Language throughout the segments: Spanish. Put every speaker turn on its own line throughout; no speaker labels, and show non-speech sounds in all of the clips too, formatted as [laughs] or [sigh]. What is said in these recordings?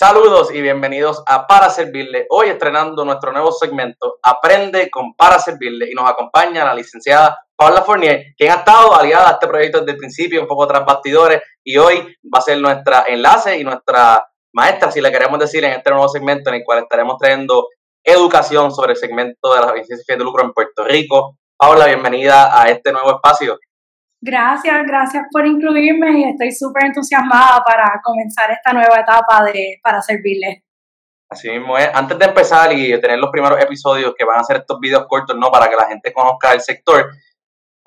Saludos y bienvenidos a Para Servirle. Hoy estrenando nuestro nuevo segmento Aprende con Para Servirle y nos acompaña la licenciada Paula Fournier, quien ha estado aliada a este proyecto desde el principio, un poco tras bastidores, y hoy va a ser nuestra enlace y nuestra maestra, si le queremos decir, en este nuevo segmento en el cual estaremos trayendo educación sobre el segmento de las agencias de lucro en Puerto Rico. Paula, bienvenida a este nuevo espacio.
Gracias, gracias por incluirme y estoy súper entusiasmada para comenzar esta nueva etapa de para servirles.
Así mismo es. Antes de empezar y tener los primeros episodios que van a ser estos videos cortos, ¿no? Para que la gente conozca el sector,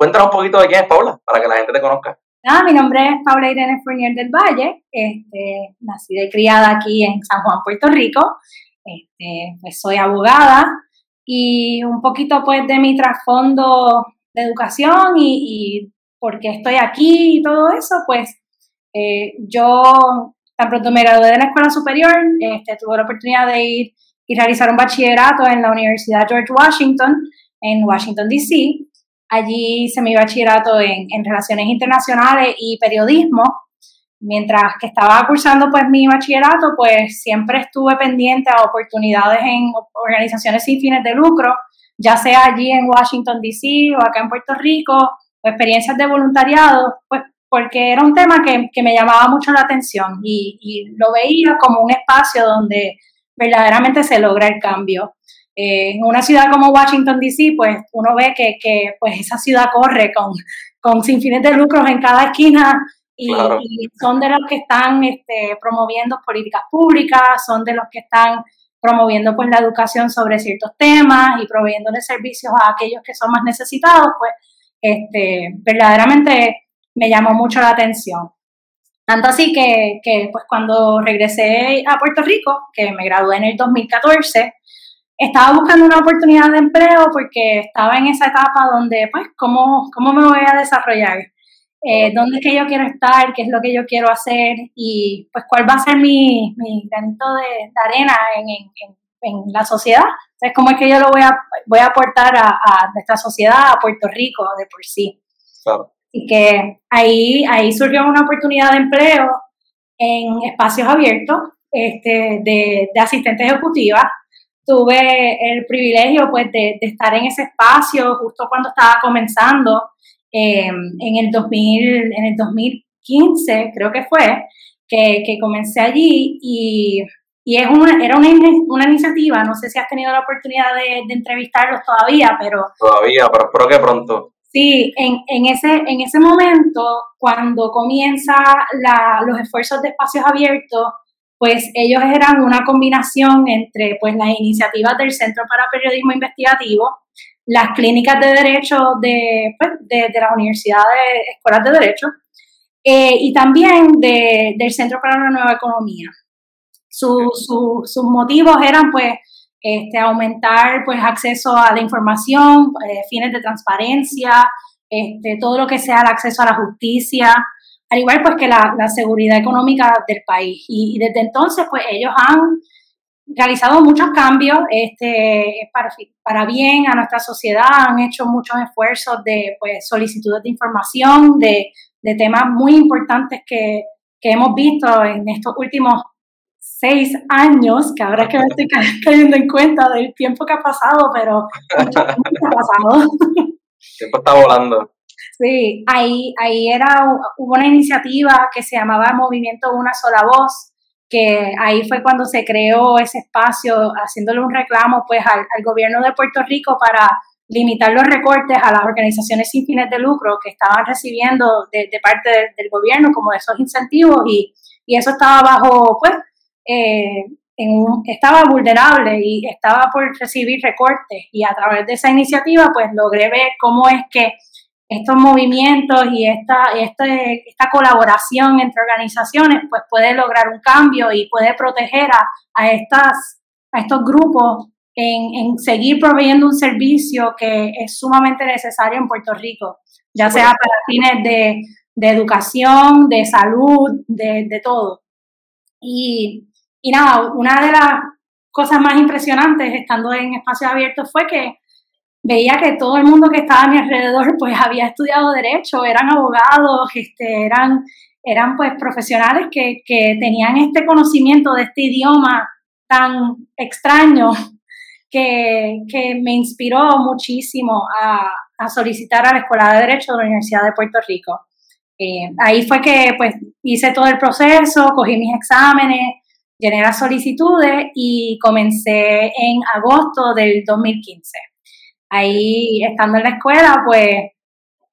Cuéntanos un poquito de quién es Paula, para que la gente te conozca.
Ah, mi nombre es Paula Irene Fournier del Valle, este, nacida y criada aquí en San Juan, Puerto Rico. Este, pues soy abogada y un poquito pues de mi trasfondo de educación y, y por qué estoy aquí y todo eso, pues eh, yo tan pronto me gradué de la escuela superior, este, tuve la oportunidad de ir y realizar un bachillerato en la Universidad George Washington en Washington, D.C. Allí hice mi bachillerato en, Relaciones Internacionales y Periodismo. Mientras que estaba cursando pues mi bachillerato, pues siempre estuve pendiente a oportunidades en organizaciones sin fines de lucro, ya sea allí en Washington, D.C. o acá en Puerto Rico, o experiencias de voluntariado, pues porque era un tema que, me llamaba mucho la atención y, y, lo veía como un espacio donde verdaderamente se logra el cambio. Eh, en una ciudad como Washington, D.C., pues uno ve que, que, pues esa ciudad corre con, con sin fines de lucros en cada esquina y, son de los que están este, promoviendo políticas públicas, son de los que están promoviendo pues la educación sobre ciertos temas y proveyéndole servicios a aquellos que son más necesitados, pues este, verdaderamente me llamó mucho la atención. Tanto así que, que, pues cuando regresé a Puerto Rico, que me gradué en el 2014, estaba buscando una oportunidad de empleo porque estaba en esa etapa donde, pues, ¿cómo, cómo me voy a desarrollar? Eh, ¿Dónde es que yo quiero estar? ¿Qué es lo que yo quiero hacer? Y, pues, ¿cuál va a ser mi, mi granito de, arena en, en, en, la sociedad? Entonces, ¿cómo es que yo lo voy a, voy a aportar a, a nuestra sociedad, a Puerto Rico de por sí? Claro. Y que ahí, ahí surgió una oportunidad de empleo en espacios abiertos este, de, de asistente ejecutiva tuve el privilegio pues de, estar en ese espacio justo cuando estaba comenzando em, en, el 2000, en el 2015 creo que fue que, comencé allí y, y es una, era una, una, iniciativa, no sé si has tenido la oportunidad de, entrevistarlos todavía, pero...
Todavía, pero espero que pronto.
Sí, en, en, ese, en ese momento, cuando comienza la, los esfuerzos de espacios abiertos, pues ellos eran una combinación entre pues las iniciativas del Centro para Periodismo Investigativo, las clínicas de derecho de, pues, de, de las universidades, escuelas de derecho, eh, y también de, del Centro para la Nueva Economía. Sus motivos eran pues este, aumentar pues acceso a la información, eh, fines de transparencia, este, todo lo que sea el acceso a la justicia, al igual pues que la, seguridad económica del país. Y, desde entonces pues ellos han realizado muchos cambios este, para, para bien a nuestra sociedad, han hecho muchos esfuerzos de pues, solicitudes de información, de, de temas muy importantes que, que, hemos visto en estos últimos seis años, que ahora es que me estoy [laughs] cayendo en cuenta del tiempo que ha pasado, pero mucho tiempo ha pasado.
El tiempo está volando.
Sí, ahí, ahí era, hubo una iniciativa que se llamaba Movimiento Una Sola Voz, que ahí fue cuando se creó ese espacio, haciéndole un reclamo pues al, gobierno de Puerto Rico para limitar los recortes a las organizaciones sin fines de lucro que estaban recibiendo de, parte del gobierno como esos incentivos y, y eso estaba bajo, pues, eh, en estaba vulnerable y estaba por recibir recortes y a través de esa iniciativa pues logré ver cómo es que estos movimientos y esta, este, esta colaboración entre organizaciones pues puede lograr un cambio y puede proteger a, estas, a estos grupos en, seguir proveyendo un servicio que es sumamente necesario en Puerto Rico, ya sea para fines de, educación, de salud, de, todo. Y, y nada, una de las cosas más impresionantes estando en espacios abiertos fue que veía que todo el mundo que estaba a mi alrededor [laughs] pues había estudiado derecho, eran abogados, este, eran, eran pues profesionales que, que tenían este conocimiento de este idioma tan extraño [laughs] que, que me inspiró muchísimo a, a, solicitar a la Escuela de Derecho de la Universidad de Puerto Rico. Eh, ahí fue que pues hice todo el proceso, cogí mis exámenes, llené las solicitudes y comencé en agosto del 2015. Ahí, estando en la escuela, pues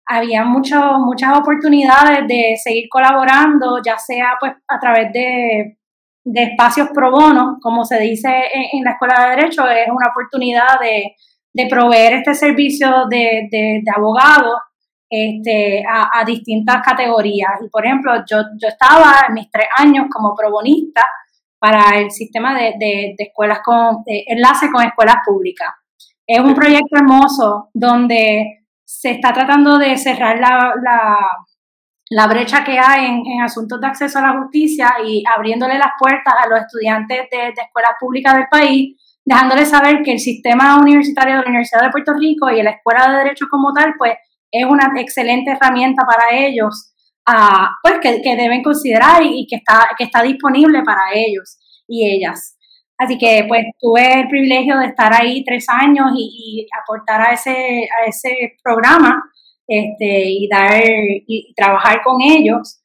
había mucho, muchas oportunidades de seguir colaborando, ya sea pues a través de, de espacios pro bono, como se dice en, la Escuela de Derecho, es una oportunidad de, de proveer este servicio de, de, de abogado este, a, a, distintas categorías. Y por ejemplo, yo, yo estaba en mis tres años como probonista para el sistema de, escuelas con enlace con escuelas públicas. Es un proyecto hermoso donde se está tratando de cerrar la, brecha que hay en, en, asuntos de acceso a la justicia y abriéndole las puertas a los estudiantes de, de escuelas públicas del país, dejándoles saber que el sistema universitario de la Universidad de Puerto Rico y la Escuela de Derecho como tal, pues es una excelente herramienta para ellos pues que, deben considerar y, que está, que está disponible para ellos y ellas. Así que pues tuve el privilegio de estar ahí tres años y, y aportar a ese, a ese programa este, y, dar, y trabajar con ellos.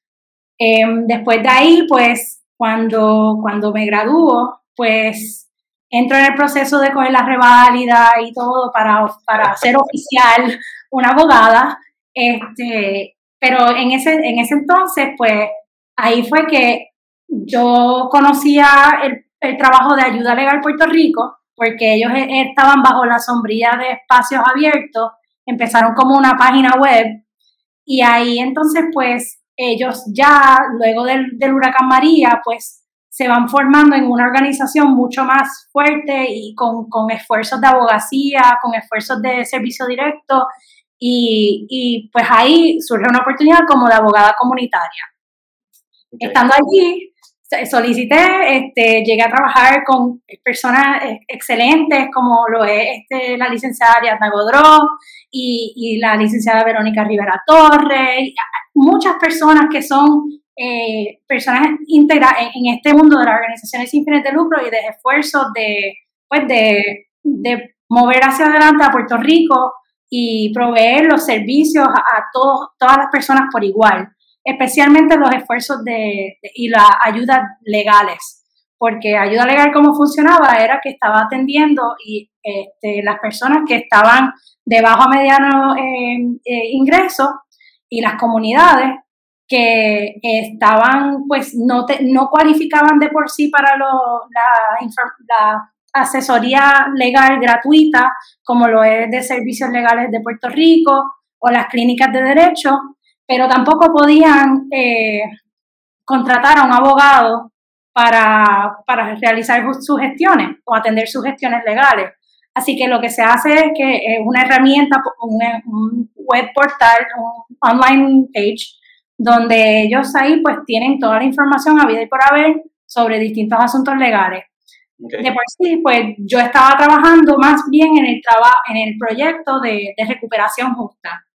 Eh, después de ahí, pues cuando, cuando me graduó, pues entro en el proceso de coger la reválida y todo para, para ser oficial una abogada. Este, pero en ese, en ese entonces, pues ahí fue que yo conocía el, el trabajo de ayuda legal Puerto Rico, porque ellos e, estaban bajo la sombrilla de espacios abiertos, empezaron como una página web y ahí entonces pues ellos ya luego del, del huracán María pues se van formando en una organización mucho más fuerte y con, con esfuerzos de abogacía, con esfuerzos de servicio directo y, y pues ahí surge una oportunidad como de abogada comunitaria. Okay. Estando allí, solicité, este, llegué a trabajar con personas excelentes como lo es este, la licenciada Ariadna Godró y, y, la licenciada Verónica Rivera Torres, muchas personas que son eh, personas íntegras en, en, este mundo de las organizaciones sin fines de lucro y de esfuerzos de, pues de, de mover hacia adelante a Puerto Rico y proveer los servicios a, todos, todas las personas por igual, especialmente los esfuerzos de, y las ayudas legales, porque ayuda legal como funcionaba era que estaba atendiendo y este, las personas que estaban de bajo a mediano eh, eh, ingreso y las comunidades que estaban, pues no, te, no cualificaban de por sí para lo, la asesoría legal gratuita, como lo es de servicios legales de Puerto Rico o las clínicas de derecho, pero tampoco podían eh, contratar a un abogado para, para, realizar sus gestiones o atender sus gestiones legales. Así que lo que se hace es que es una herramienta, un, un web portal, un online page, donde ellos ahí pues tienen toda la información a vida y por haber sobre distintos asuntos legales. Okay. De por sí, pues yo estaba trabajando más bien en el, traba en el proyecto de, de, recuperación justa.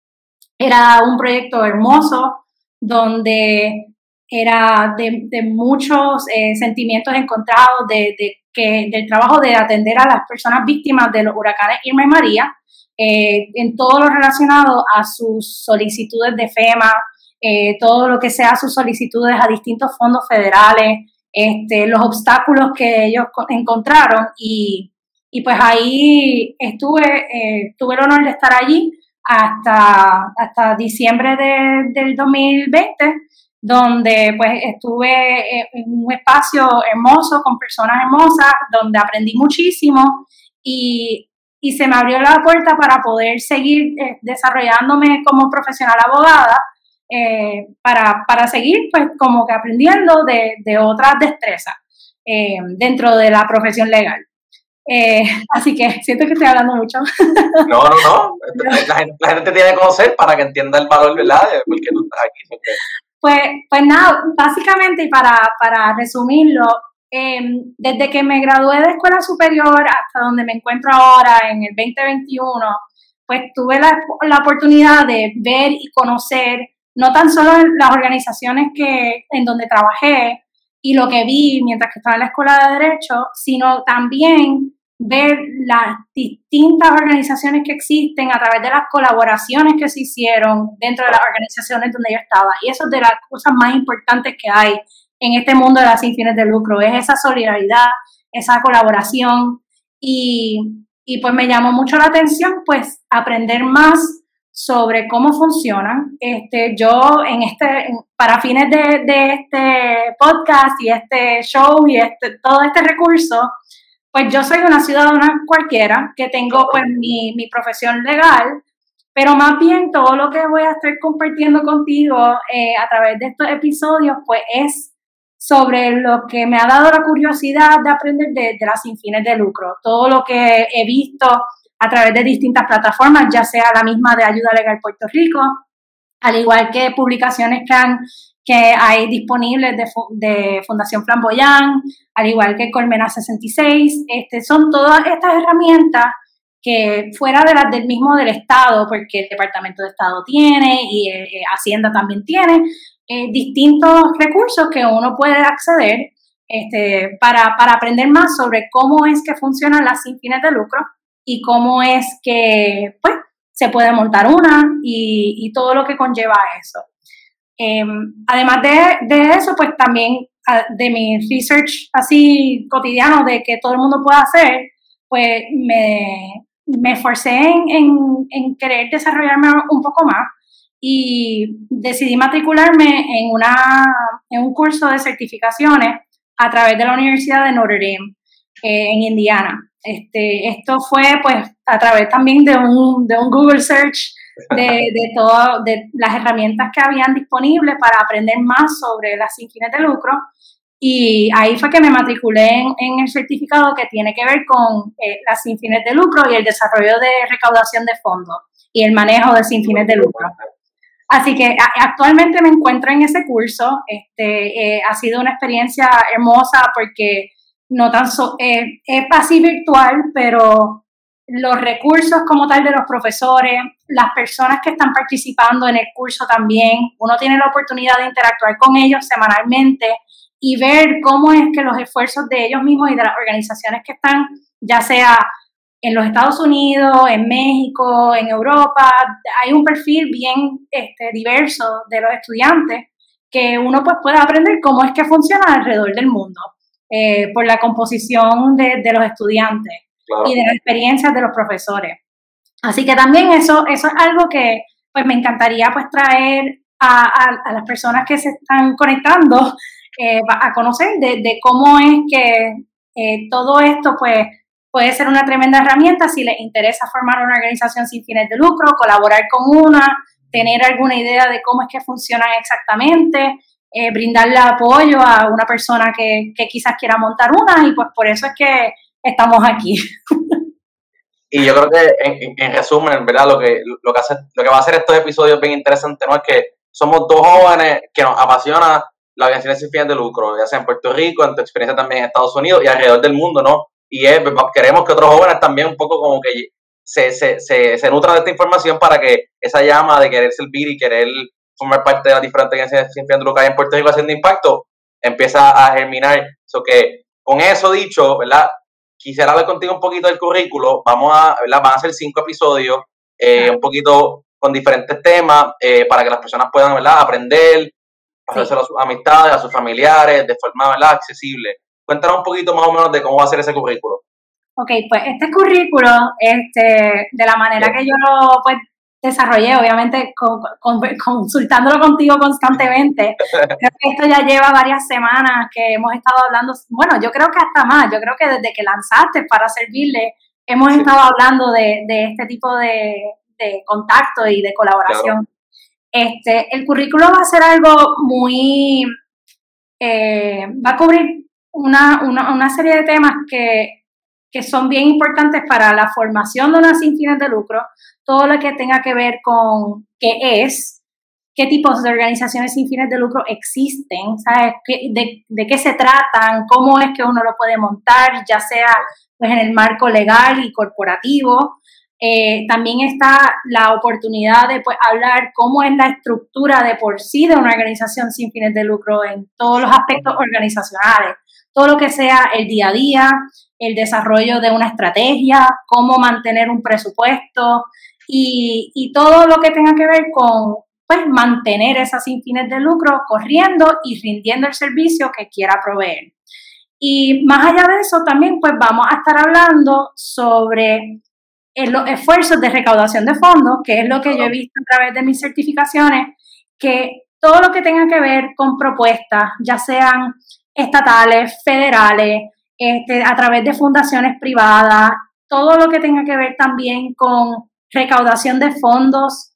Era un proyecto hermoso donde era de, de muchos eh, sentimientos encontrados de, de, que, del trabajo de atender a las personas víctimas de los huracanes Irma y María, eh, en todo lo relacionado a sus solicitudes de FEMA, eh, todo lo que sea sus solicitudes a distintos fondos federales, este, los obstáculos que ellos encontraron y, y pues ahí estuve, eh, tuve el honor de estar allí hasta, hasta diciembre de, del 2020, donde pues estuve en un espacio hermoso con personas hermosas, donde aprendí muchísimo y, y se me abrió la puerta para poder seguir eh, desarrollándome como profesional abogada eh, para, para, seguir pues como que aprendiendo de, de otras destrezas eh, dentro de la profesión legal. Eh, [laughs] así que siento que estoy hablando mucho.
No, no, no. [laughs] La gente, la gente tiene que conocer para que entienda el valor, ¿verdad? De por qué tú estás aquí.
Pues, pues nada, básicamente, y para, para resumirlo, eh, desde que me gradué de escuela superior hasta donde me encuentro ahora, en el 2021, pues tuve la, la oportunidad de ver y conocer no tan solo las organizaciones que, en donde trabajé y lo que vi mientras que estaba en la escuela de Derecho, sino también ver las distintas organizaciones que existen a través de las colaboraciones que se hicieron dentro de las organizaciones donde yo estaba. Y eso es de las cosas más importantes que hay en este mundo de las sin fines de lucro, es esa solidaridad, esa colaboración y, y pues me llamó mucho la atención pues aprender más sobre cómo funcionan. Este, yo en este, para fines de, de este podcast y este show y este, todo este recurso, pues yo soy una ciudadana cualquiera que tengo pues mi, mi profesión legal, pero más bien todo lo que voy a estar compartiendo contigo eh, a través de estos episodios pues es sobre lo que me ha dado la curiosidad de aprender de, de las sin fines de lucro, todo lo que he visto a través de distintas plataformas, ya sea la misma de Ayuda Legal Puerto Rico, al igual que publicaciones que hay disponibles de, de Fundación Flamboyán, al igual que Colmena 66. Este, son todas estas herramientas que fuera de las del mismo del Estado, porque el Departamento de Estado tiene y eh, eh, Hacienda también tiene, eh, distintos recursos que uno puede acceder este, para, para, aprender más sobre cómo es que funcionan las sin fines de lucro y cómo es que pues, se puede montar una y, todo lo que conlleva eso. Em, además de, eso, pues también de mi research así cotidiano de que todo el mundo puede hacer, pues me, me esforcé en, querer desarrollarme un poco más y decidí matricularme en, una, en un curso de certificaciones a través de la Universidad de Notre Dame eh, en Indiana. Este, esto fue pues a través también de un, de un Google Search de, de todas de las herramientas que habían disponibles para aprender más sobre las sin fines de lucro. Y ahí fue que me matriculé en, el certificado que tiene que ver con eh, las sin fines de lucro y el desarrollo de recaudación de fondos y el manejo de sin fines de lucro. Así que actualmente me encuentro en ese curso. Este, eh, ha sido una experiencia hermosa porque no tan so, eh, es así virtual, pero los recursos como tal de los profesores, las personas que están participando en el curso también, uno tiene la oportunidad de interactuar con ellos semanalmente y ver cómo es que los esfuerzos de ellos mismos y de las organizaciones que están, ya sea en los Estados Unidos, en México, en Europa, hay un perfil bien este, diverso de los estudiantes que uno pues puede aprender cómo es que funciona alrededor del mundo eh, por la composición de, de los estudiantes y de las experiencias de los profesores. Así que también eso, eso es algo que pues me encantaría pues traer a, a, las personas que se están conectando eh, a conocer de, de, cómo es que eh, todo esto pues puede ser una tremenda herramienta si les interesa formar una organización sin fines de lucro, colaborar con una, tener alguna idea de cómo es que funcionan exactamente, eh, brindarle apoyo a una persona que, que, quizás quiera montar una y pues por eso es que estamos aquí. [laughs]
Y yo creo que en, resumen, ¿verdad? Lo que, lo, que va a hacer estos episodios bien interesantes, ¿no? Es que somos dos jóvenes que nos apasiona la organización sin fines de lucro, ya sea en Puerto Rico, en tu experiencia también en Estados Unidos y alrededor del mundo, ¿no? Y es, queremos que otros jóvenes también un poco como que se, se, se, se nutran de esta información para que esa llama de querer servir y querer formar parte de las diferentes que hay en Puerto Rico haciendo impacto, empieza a germinar. So que con eso dicho, ¿verdad? quisiera hablar contigo un poquito del currículo. Vamos a, ¿verdad? Van a ser cinco episodios, eh, un poquito con diferentes temas, eh, para que las personas puedan, ¿verdad? Aprender, hacerse a sus amistades, a sus familiares, de forma, ¿verdad? Accesible. Cuéntanos un poquito más o menos de cómo va a ser ese currículo.
Ok, pues este currículo, este, de la manera que yo lo pues, desarrollé, obviamente consultándolo contigo constantemente. creo que esto ya lleva varias semanas que hemos estado hablando, bueno, yo creo que hasta más, yo creo que desde que lanzaste para servirle, hemos estado hablando de, este tipo de, contacto y de colaboración. Este, el currículo va a ser algo muy, eh, va a cubrir una, una, una serie de temas que que son bien importantes para la formación de una sin fines de lucro, todo lo que tenga que ver con qué es, qué tipos de organizaciones sin fines de lucro existen, ¿sabes? De, de, qué se tratan, cómo es que uno lo puede montar, ya sea pues, en el marco legal y corporativo, Eh, también está la oportunidad de pues, hablar cómo es la estructura de por sí de una organización sin fines de lucro en todos los aspectos organizacionales, todo lo que sea el día a día, el desarrollo de una estrategia, cómo mantener un presupuesto y, todo lo que tenga que ver con pues, mantener esas sin fines de lucro corriendo y rindiendo el servicio que quiera proveer. Y más allá de eso, también pues vamos a estar hablando sobre los esfuerzos de recaudación de fondos, que es lo que yo he visto a través de mis certificaciones, que todo lo que tenga que ver con propuestas, ya sean estatales, federales, este, a través de fundaciones privadas, todo lo que tenga que ver también con recaudación de fondos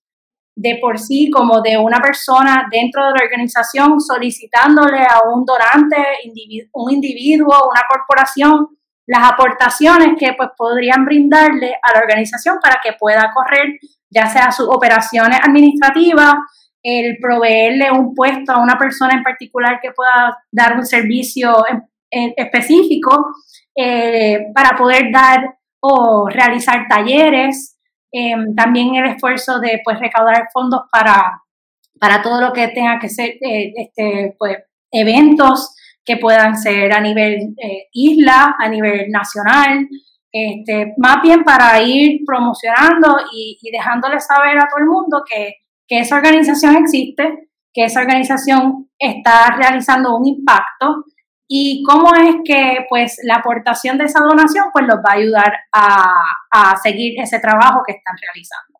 de por sí como de una persona dentro de la organización solicitándole a un donante, un individuo, una corporación, las aportaciones que pues podrían brindarle a la organización para que pueda correr ya sea sus operaciones administrativas, el proveerle un puesto a una persona en particular que pueda dar un servicio específico eh, para poder dar o realizar talleres, em, también el esfuerzo de pues recaudar fondos para, para todo lo que tenga que ser eh, este, pues, eventos que puedan ser a nivel eh, isla, a nivel nacional, este, más bien para ir promocionando y, dejándole saber a todo el mundo que, que, esa organización existe, que esa organización está realizando un impacto y cómo es que pues la aportación de esa donación pues los va a ayudar a, a seguir ese trabajo que están realizando.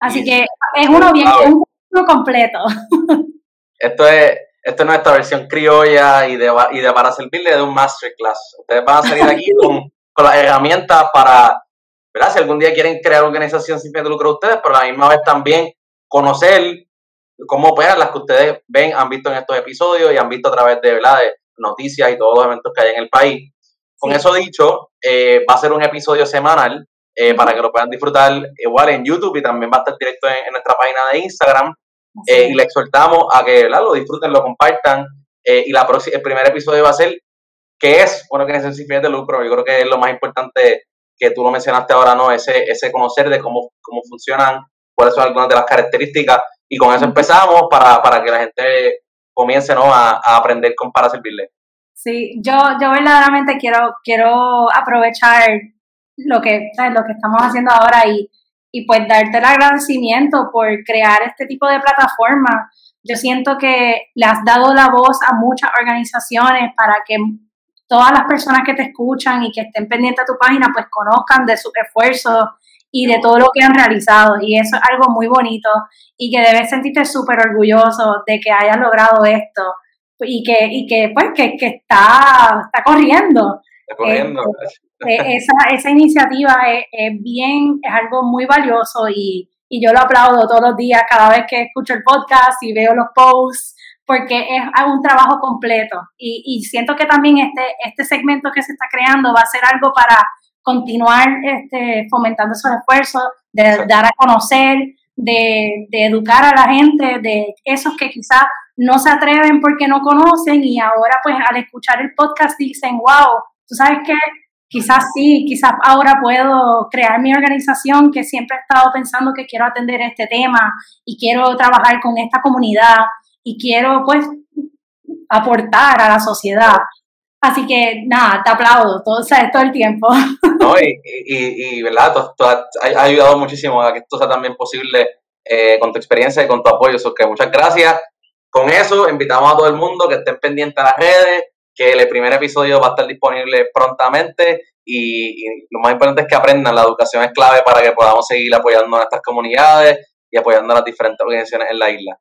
Así que es uno bien, es un completo. [laughs]
Esto es esta es nuestra versión criolla y de, y de para servirle de un masterclass. Ustedes van a salir aquí [laughs] con, con las herramientas para, ¿verdad? Si algún día quieren crear organización sin fin de lucro ustedes, pero a la misma vez también conocer cómo operan las que ustedes ven, han visto en estos episodios y han visto a través de, ¿verdad? de noticias y todos los eventos que hay en el país. Con eso dicho, eh, va a ser un episodio semanal eh, para que lo puedan disfrutar igual en YouTube y también va a estar directo en nuestra página de Instagram. Eh, y le exhortamos a que lo disfruten, lo compartan. Eh, y la el primer episodio va a ser qué es una organización sin fines de lucro. Yo creo que es lo más importante que tú lo mencionaste ahora, ¿no? Ese, ese conocer de cómo, cómo funcionan, cuáles son algunas de las características. Y con eso empezamos para, para que la gente comience ¿no? a, a aprender con para servirle.
Sí, yo, yo verdaderamente quiero, quiero aprovechar lo que, lo que estamos haciendo ahora y y pues darte el agradecimiento por crear este tipo de plataforma. Yo siento que le has dado la voz a muchas organizaciones para que todas las personas que te escuchan y que estén pendientes de tu página pues conozcan de sus esfuerzos y de todo lo que han realizado. Y eso es algo muy bonito y que debes sentirte súper orgulloso de que hayas logrado esto y que, y que pues que, que está, está corriendo.
Está corriendo.
Este, eh, esa, esa iniciativa es, bien, es algo muy valioso y, y yo lo aplaudo todos los días cada vez que escucho el podcast y veo los posts porque es un trabajo completo y, y, siento que también este, este segmento que se está creando va a ser algo para continuar este, fomentando esos esfuerzos, de dar a conocer, de, de, educar a la gente, de esos que quizás no se atreven porque no conocen y ahora pues al escuchar el podcast dicen, wow, tú sabes que quizás sí, quizás ahora puedo crear mi organización que siempre he estado pensando que quiero atender este tema y quiero trabajar con esta comunidad y quiero pues aportar a la sociedad. Así que nada, te aplaudo todo, todo el tiempo. [laughs]
No, y, y, y ¿verdad? Tú, has, ayudado muchísimo a que esto sea también posible eh, con tu experiencia y con tu apoyo. So que muchas gracias. Con eso, invitamos a todo el mundo que estén pendientes a las redes, que el primer episodio va a estar disponible prontamente y, lo más importante es que aprendan, la educación es clave para que podamos seguir apoyando a nuestras comunidades y apoyando a las diferentes organizaciones en la isla.